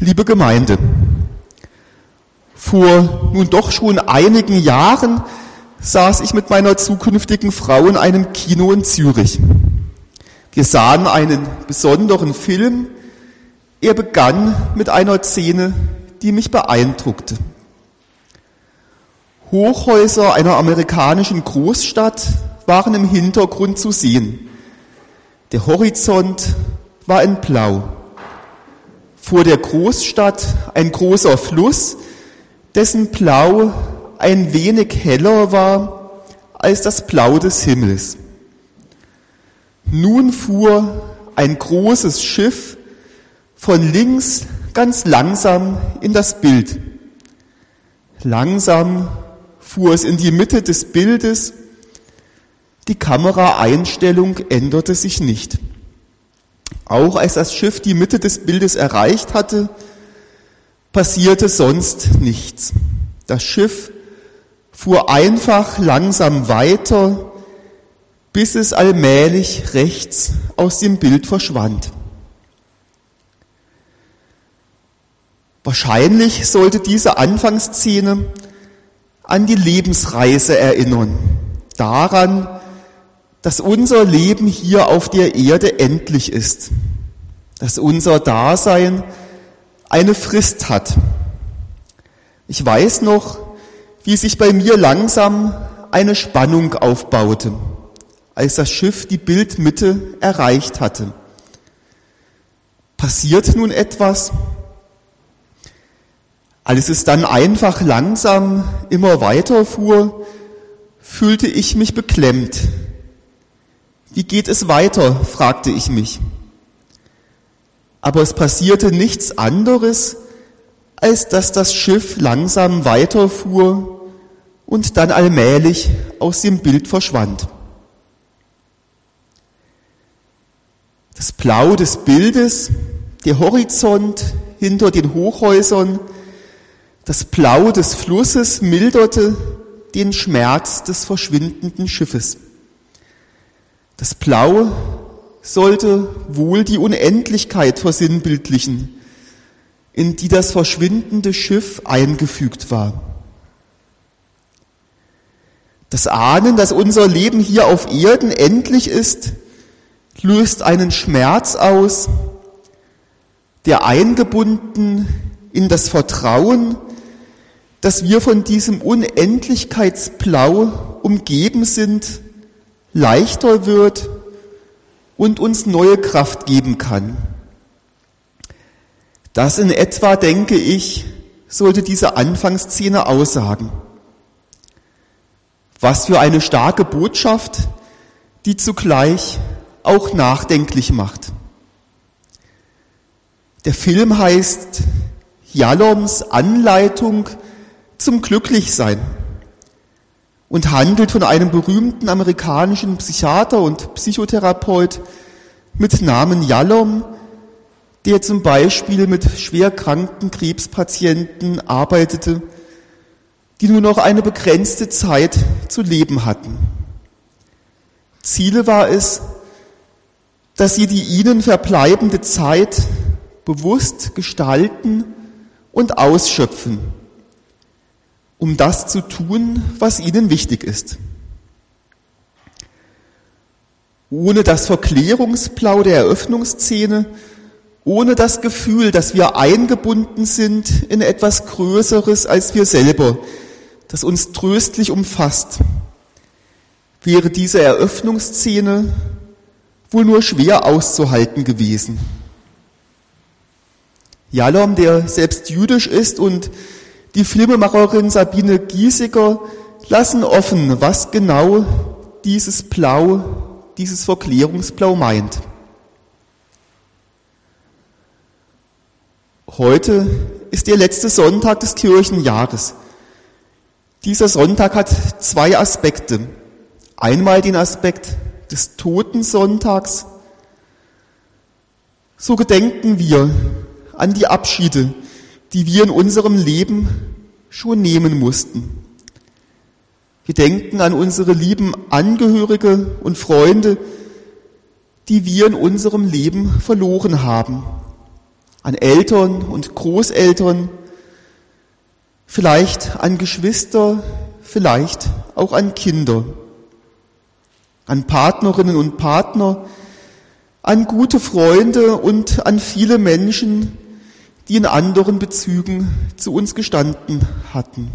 Liebe Gemeinde, vor nun doch schon einigen Jahren saß ich mit meiner zukünftigen Frau in einem Kino in Zürich. Wir sahen einen besonderen Film. Er begann mit einer Szene, die mich beeindruckte. Hochhäuser einer amerikanischen Großstadt waren im Hintergrund zu sehen. Der Horizont war in Blau. Vor der Großstadt ein großer Fluss, dessen Blau ein wenig heller war als das Blau des Himmels. Nun fuhr ein großes Schiff von links ganz langsam in das Bild. Langsam fuhr es in die Mitte des Bildes. Die Kameraeinstellung änderte sich nicht. Auch als das Schiff die Mitte des Bildes erreicht hatte, passierte sonst nichts. Das Schiff fuhr einfach langsam weiter, bis es allmählich rechts aus dem Bild verschwand. Wahrscheinlich sollte diese Anfangsszene an die Lebensreise erinnern, daran, dass unser Leben hier auf der Erde endlich ist, dass unser Dasein eine Frist hat. Ich weiß noch, wie sich bei mir langsam eine Spannung aufbaute, als das Schiff die Bildmitte erreicht hatte. Passiert nun etwas? Als es dann einfach langsam immer weiter fuhr, fühlte ich mich beklemmt, wie geht es weiter? fragte ich mich. Aber es passierte nichts anderes, als dass das Schiff langsam weiterfuhr und dann allmählich aus dem Bild verschwand. Das Blau des Bildes, der Horizont hinter den Hochhäusern, das Blau des Flusses milderte den Schmerz des verschwindenden Schiffes. Das Blau sollte wohl die Unendlichkeit versinnbildlichen, in die das verschwindende Schiff eingefügt war. Das Ahnen, dass unser Leben hier auf Erden endlich ist, löst einen Schmerz aus, der eingebunden in das Vertrauen, dass wir von diesem Unendlichkeitsblau umgeben sind, leichter wird und uns neue Kraft geben kann. Das in etwa, denke ich, sollte diese Anfangsszene aussagen. Was für eine starke Botschaft, die zugleich auch nachdenklich macht. Der Film heißt Jaloms Anleitung zum Glücklichsein und handelt von einem berühmten amerikanischen Psychiater und Psychotherapeut mit Namen Yalom, der zum Beispiel mit schwerkranken Krebspatienten arbeitete, die nur noch eine begrenzte Zeit zu leben hatten. Ziele war es, dass sie die ihnen verbleibende Zeit bewusst gestalten und ausschöpfen um das zu tun, was ihnen wichtig ist. Ohne das Verklärungsblau der Eröffnungsszene, ohne das Gefühl, dass wir eingebunden sind in etwas Größeres als wir selber, das uns tröstlich umfasst, wäre diese Eröffnungsszene wohl nur schwer auszuhalten gewesen. Jalom, der selbst jüdisch ist und die Filmemacherin Sabine Giesiger lassen offen, was genau dieses Blau, dieses Verklärungsblau meint. Heute ist der letzte Sonntag des Kirchenjahres. Dieser Sonntag hat zwei Aspekte. Einmal den Aspekt des Totensonntags. So gedenken wir an die Abschiede, die wir in unserem Leben schon nehmen mussten. Wir denken an unsere lieben Angehörige und Freunde, die wir in unserem Leben verloren haben. an Eltern und Großeltern, vielleicht an Geschwister, vielleicht auch an Kinder, an Partnerinnen und Partner, an gute Freunde und an viele Menschen, die in anderen Bezügen zu uns gestanden hatten.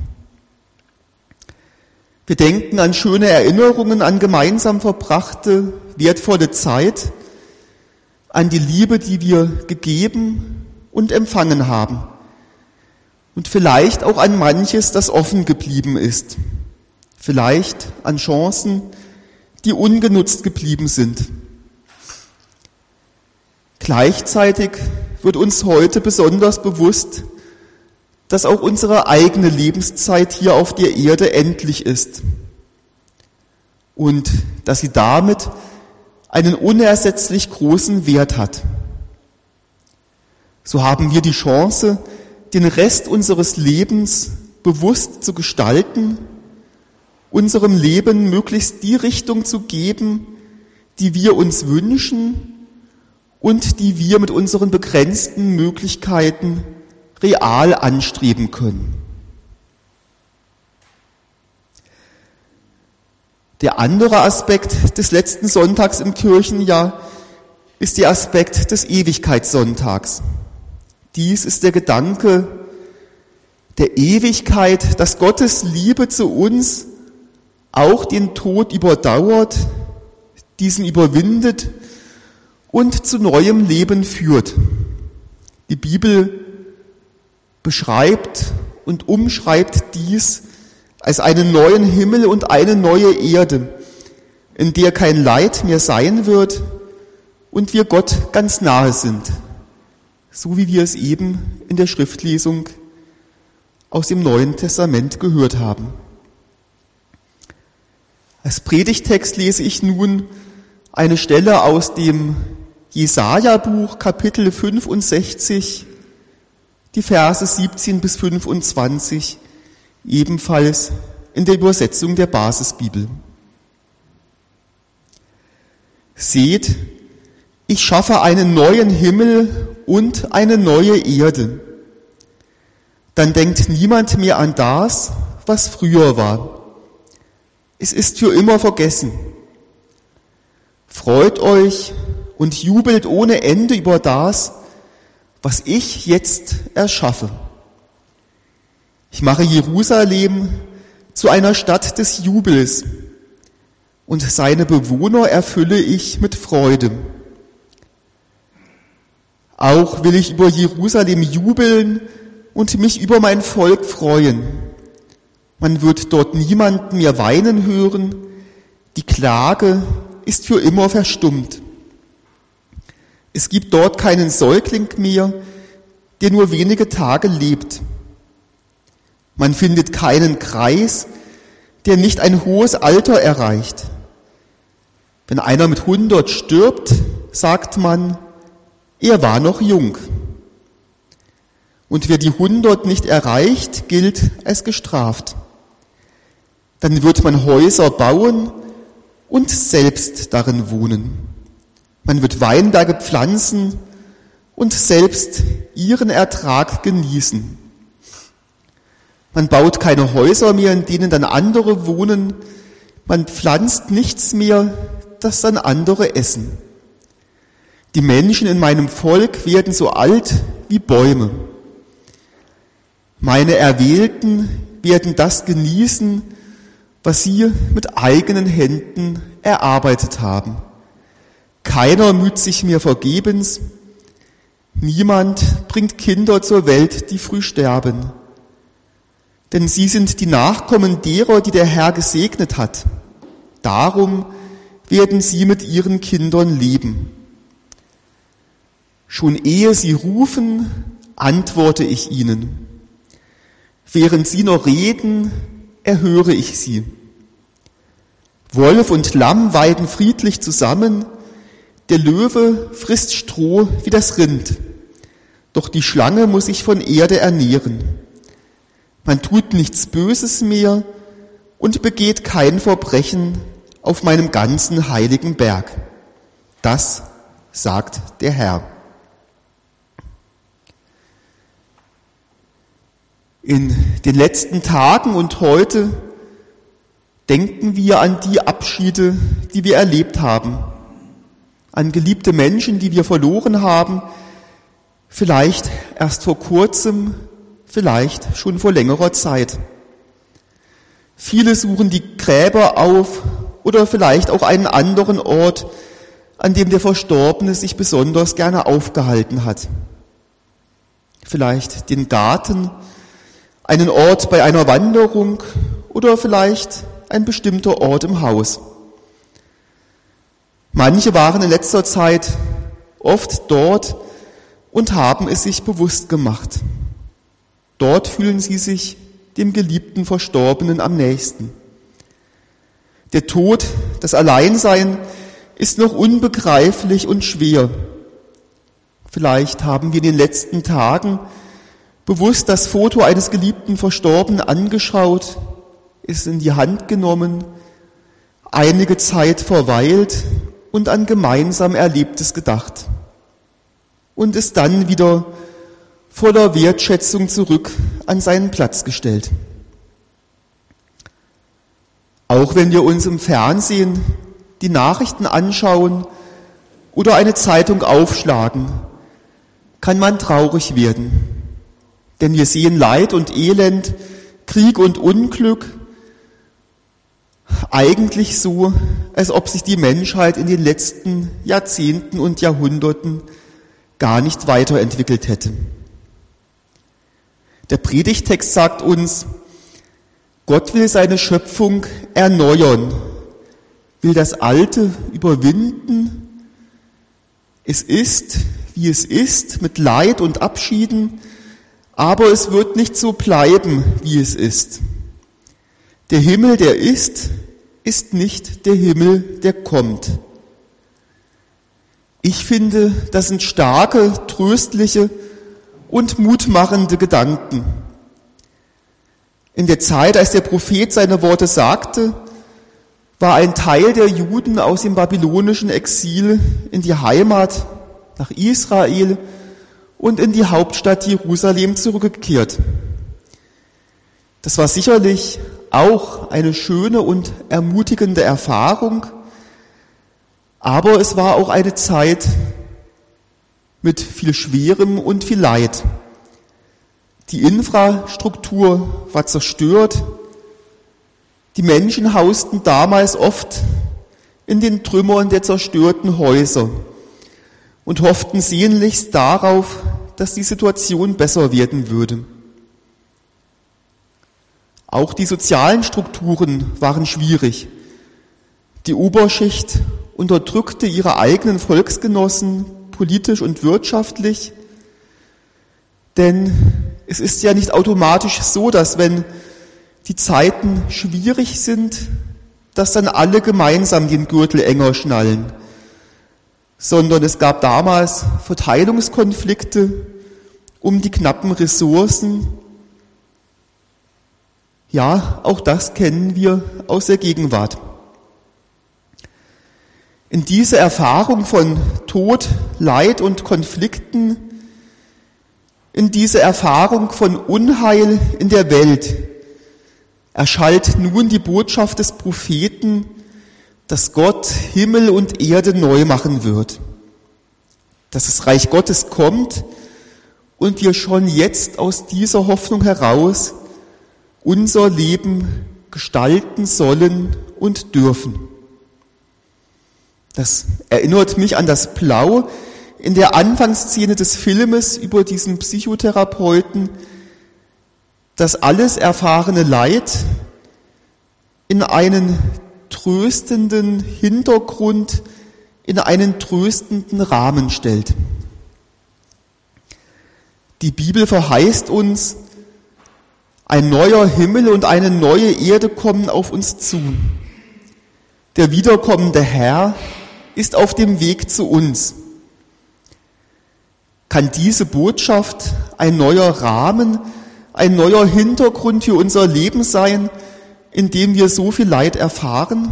Wir denken an schöne Erinnerungen, an gemeinsam verbrachte, wertvolle Zeit, an die Liebe, die wir gegeben und empfangen haben. Und vielleicht auch an manches, das offen geblieben ist. Vielleicht an Chancen, die ungenutzt geblieben sind. Gleichzeitig wird uns heute besonders bewusst, dass auch unsere eigene Lebenszeit hier auf der Erde endlich ist und dass sie damit einen unersetzlich großen Wert hat. So haben wir die Chance, den Rest unseres Lebens bewusst zu gestalten, unserem Leben möglichst die Richtung zu geben, die wir uns wünschen und die wir mit unseren begrenzten Möglichkeiten real anstreben können. Der andere Aspekt des letzten Sonntags im Kirchenjahr ist der Aspekt des Ewigkeitssonntags. Dies ist der Gedanke der Ewigkeit, dass Gottes Liebe zu uns auch den Tod überdauert, diesen überwindet und zu neuem Leben führt. Die Bibel beschreibt und umschreibt dies als einen neuen Himmel und eine neue Erde, in der kein Leid mehr sein wird und wir Gott ganz nahe sind, so wie wir es eben in der Schriftlesung aus dem Neuen Testament gehört haben. Als Predigtext lese ich nun eine Stelle aus dem Jesaja-Buch, Kapitel 65, die Verse 17 bis 25, ebenfalls in der Übersetzung der Basisbibel. Seht, ich schaffe einen neuen Himmel und eine neue Erde. Dann denkt niemand mehr an das, was früher war. Es ist für immer vergessen. Freut euch und jubelt ohne Ende über das, was ich jetzt erschaffe. Ich mache Jerusalem zu einer Stadt des Jubels und seine Bewohner erfülle ich mit Freude. Auch will ich über Jerusalem jubeln und mich über mein Volk freuen. Man wird dort niemanden mehr weinen hören, die Klage ist für immer verstummt. Es gibt dort keinen Säugling mehr, der nur wenige Tage lebt. Man findet keinen Kreis, der nicht ein hohes Alter erreicht. Wenn einer mit 100 stirbt, sagt man, er war noch jung. Und wer die 100 nicht erreicht, gilt als gestraft. Dann wird man Häuser bauen und selbst darin wohnen. Man wird Weinberge pflanzen und selbst ihren Ertrag genießen. Man baut keine Häuser mehr, in denen dann andere wohnen. Man pflanzt nichts mehr, das dann andere essen. Die Menschen in meinem Volk werden so alt wie Bäume. Meine Erwählten werden das genießen, was sie mit eigenen Händen erarbeitet haben. Keiner müht sich mehr vergebens. Niemand bringt Kinder zur Welt, die früh sterben. Denn sie sind die Nachkommen derer, die der Herr gesegnet hat. Darum werden sie mit ihren Kindern leben. Schon ehe sie rufen, antworte ich ihnen. Während sie noch reden, erhöre ich sie. Wolf und Lamm weiden friedlich zusammen, der Löwe frisst Stroh wie das Rind, doch die Schlange muss sich von Erde ernähren. Man tut nichts Böses mehr und begeht kein Verbrechen auf meinem ganzen heiligen Berg. Das sagt der Herr. In den letzten Tagen und heute denken wir an die Abschiede, die wir erlebt haben, an geliebte Menschen, die wir verloren haben, vielleicht erst vor kurzem, vielleicht schon vor längerer Zeit. Viele suchen die Gräber auf oder vielleicht auch einen anderen Ort, an dem der Verstorbene sich besonders gerne aufgehalten hat. Vielleicht den Garten, einen Ort bei einer Wanderung oder vielleicht ein bestimmter Ort im Haus. Manche waren in letzter Zeit oft dort und haben es sich bewusst gemacht. Dort fühlen sie sich dem geliebten Verstorbenen am nächsten. Der Tod, das Alleinsein ist noch unbegreiflich und schwer. Vielleicht haben wir in den letzten Tagen bewusst das Foto eines geliebten Verstorbenen angeschaut, es in die Hand genommen, einige Zeit verweilt und an gemeinsam Erlebtes gedacht und es dann wieder voller Wertschätzung zurück an seinen Platz gestellt. Auch wenn wir uns im Fernsehen die Nachrichten anschauen oder eine Zeitung aufschlagen, kann man traurig werden. Denn wir sehen Leid und Elend, Krieg und Unglück, eigentlich so, als ob sich die Menschheit in den letzten Jahrzehnten und Jahrhunderten gar nicht weiterentwickelt hätte. Der Predigtext sagt uns, Gott will seine Schöpfung erneuern, will das Alte überwinden. Es ist, wie es ist, mit Leid und Abschieden, aber es wird nicht so bleiben, wie es ist. Der Himmel, der ist, ist nicht der Himmel, der kommt. Ich finde, das sind starke, tröstliche und mutmachende Gedanken. In der Zeit, als der Prophet seine Worte sagte, war ein Teil der Juden aus dem babylonischen Exil in die Heimat nach Israel und in die Hauptstadt Jerusalem zurückgekehrt. Das war sicherlich auch eine schöne und ermutigende Erfahrung, aber es war auch eine Zeit mit viel Schwerem und viel Leid. Die Infrastruktur war zerstört, die Menschen hausten damals oft in den Trümmern der zerstörten Häuser und hofften sehnlichst darauf, dass die Situation besser werden würde. Auch die sozialen Strukturen waren schwierig. Die Oberschicht unterdrückte ihre eigenen Volksgenossen politisch und wirtschaftlich, denn es ist ja nicht automatisch so, dass wenn die Zeiten schwierig sind, dass dann alle gemeinsam den Gürtel enger schnallen sondern es gab damals Verteilungskonflikte um die knappen Ressourcen. Ja, auch das kennen wir aus der Gegenwart. In diese Erfahrung von Tod, Leid und Konflikten, in diese Erfahrung von Unheil in der Welt erschallt nun die Botschaft des Propheten, dass Gott Himmel und Erde neu machen wird. Dass das Reich Gottes kommt und wir schon jetzt aus dieser Hoffnung heraus unser Leben gestalten sollen und dürfen. Das erinnert mich an das Blau in der Anfangsszene des Filmes über diesen Psychotherapeuten, das alles erfahrene Leid in einen tröstenden Hintergrund in einen tröstenden Rahmen stellt. Die Bibel verheißt uns, ein neuer Himmel und eine neue Erde kommen auf uns zu. Der wiederkommende Herr ist auf dem Weg zu uns. Kann diese Botschaft ein neuer Rahmen, ein neuer Hintergrund für unser Leben sein, in dem wir so viel Leid erfahren?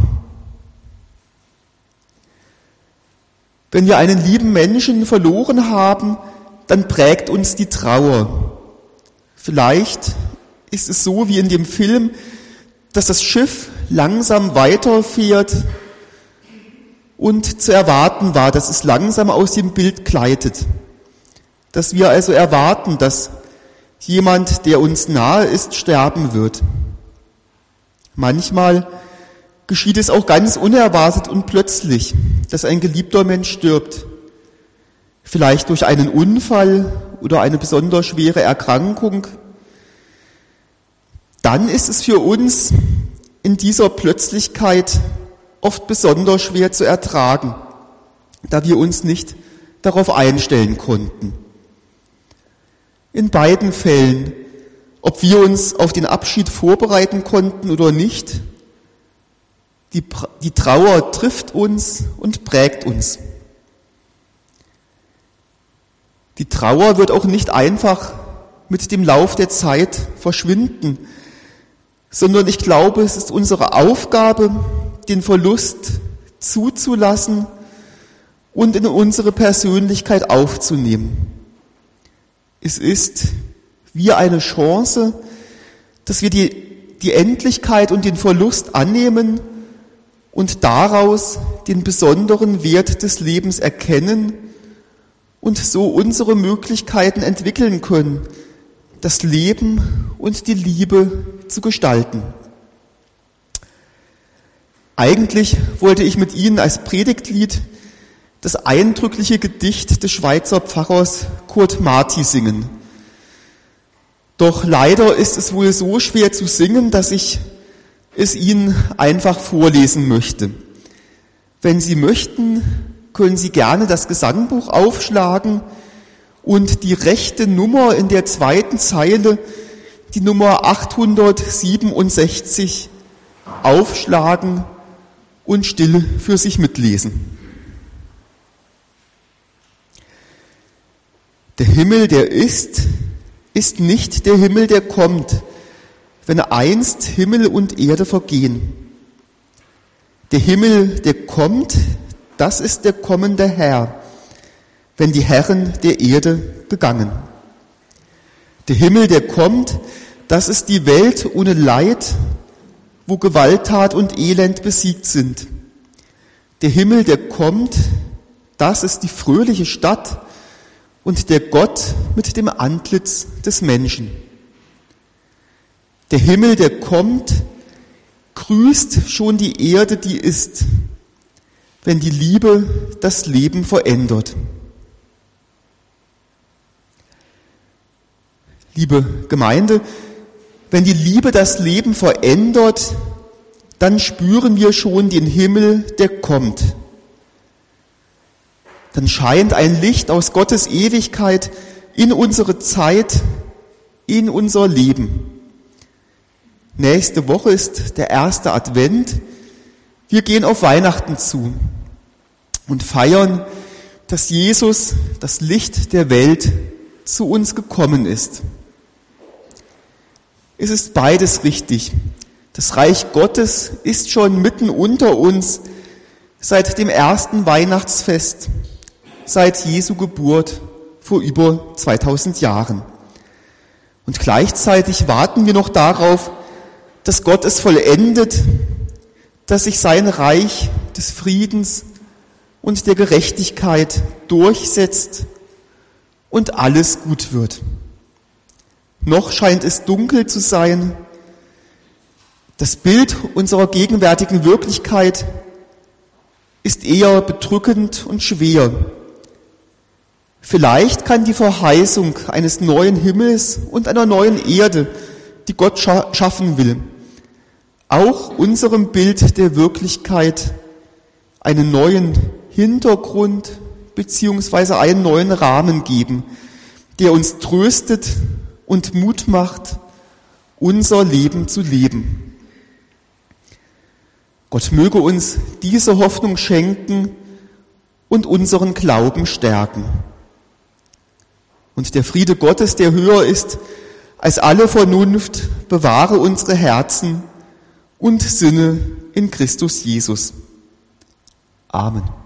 Wenn wir einen lieben Menschen verloren haben, dann prägt uns die Trauer. Vielleicht ist es so wie in dem Film, dass das Schiff langsam weiterfährt und zu erwarten war, dass es langsam aus dem Bild gleitet. Dass wir also erwarten, dass jemand, der uns nahe ist, sterben wird. Manchmal geschieht es auch ganz unerwartet und plötzlich, dass ein geliebter Mensch stirbt. Vielleicht durch einen Unfall oder eine besonders schwere Erkrankung. Dann ist es für uns in dieser Plötzlichkeit oft besonders schwer zu ertragen, da wir uns nicht darauf einstellen konnten. In beiden Fällen, ob wir uns auf den Abschied vorbereiten konnten oder nicht, die, die Trauer trifft uns und prägt uns. Die Trauer wird auch nicht einfach mit dem Lauf der Zeit verschwinden, sondern ich glaube, es ist unsere Aufgabe, den Verlust zuzulassen und in unsere Persönlichkeit aufzunehmen. Es ist wie eine Chance, dass wir die, die Endlichkeit und den Verlust annehmen und daraus den besonderen Wert des Lebens erkennen und so unsere Möglichkeiten entwickeln können, das Leben und die Liebe zu gestalten. Eigentlich wollte ich mit Ihnen als Predigtlied das eindrückliche Gedicht des Schweizer Pfarrers Kurt Marti singen. Doch leider ist es wohl so schwer zu singen, dass ich es Ihnen einfach vorlesen möchte. Wenn Sie möchten, können Sie gerne das Gesangbuch aufschlagen und die rechte Nummer in der zweiten Zeile, die Nummer 867, aufschlagen und still für sich mitlesen. Der Himmel, der ist, ist nicht der Himmel, der kommt, wenn einst Himmel und Erde vergehen. Der Himmel, der kommt, das ist der kommende Herr, wenn die Herren der Erde gegangen. Der Himmel, der kommt, das ist die Welt ohne Leid, wo Gewalttat und Elend besiegt sind. Der Himmel, der kommt, das ist die fröhliche Stadt und der Gott mit dem Antlitz des Menschen. Der Himmel, der kommt, grüßt schon die Erde, die ist, wenn die Liebe das Leben verändert. Liebe Gemeinde, wenn die Liebe das Leben verändert, dann spüren wir schon den Himmel, der kommt. Dann scheint ein Licht aus Gottes Ewigkeit in unsere Zeit, in unser Leben. Nächste Woche ist der erste Advent. Wir gehen auf Weihnachten zu und feiern, dass Jesus, das Licht der Welt, zu uns gekommen ist. Es ist beides richtig. Das Reich Gottes ist schon mitten unter uns seit dem ersten Weihnachtsfest, seit Jesu Geburt vor über 2000 Jahren. Und gleichzeitig warten wir noch darauf, dass Gott es vollendet, dass sich sein Reich des Friedens und der Gerechtigkeit durchsetzt und alles gut wird. Noch scheint es dunkel zu sein. Das Bild unserer gegenwärtigen Wirklichkeit ist eher bedrückend und schwer. Vielleicht kann die Verheißung eines neuen Himmels und einer neuen Erde, die Gott schaffen will, auch unserem Bild der Wirklichkeit einen neuen Hintergrund beziehungsweise einen neuen Rahmen geben, der uns tröstet und Mut macht, unser Leben zu leben. Gott möge uns diese Hoffnung schenken und unseren Glauben stärken. Und der Friede Gottes, der höher ist als alle Vernunft, bewahre unsere Herzen und Sinne in Christus Jesus. Amen.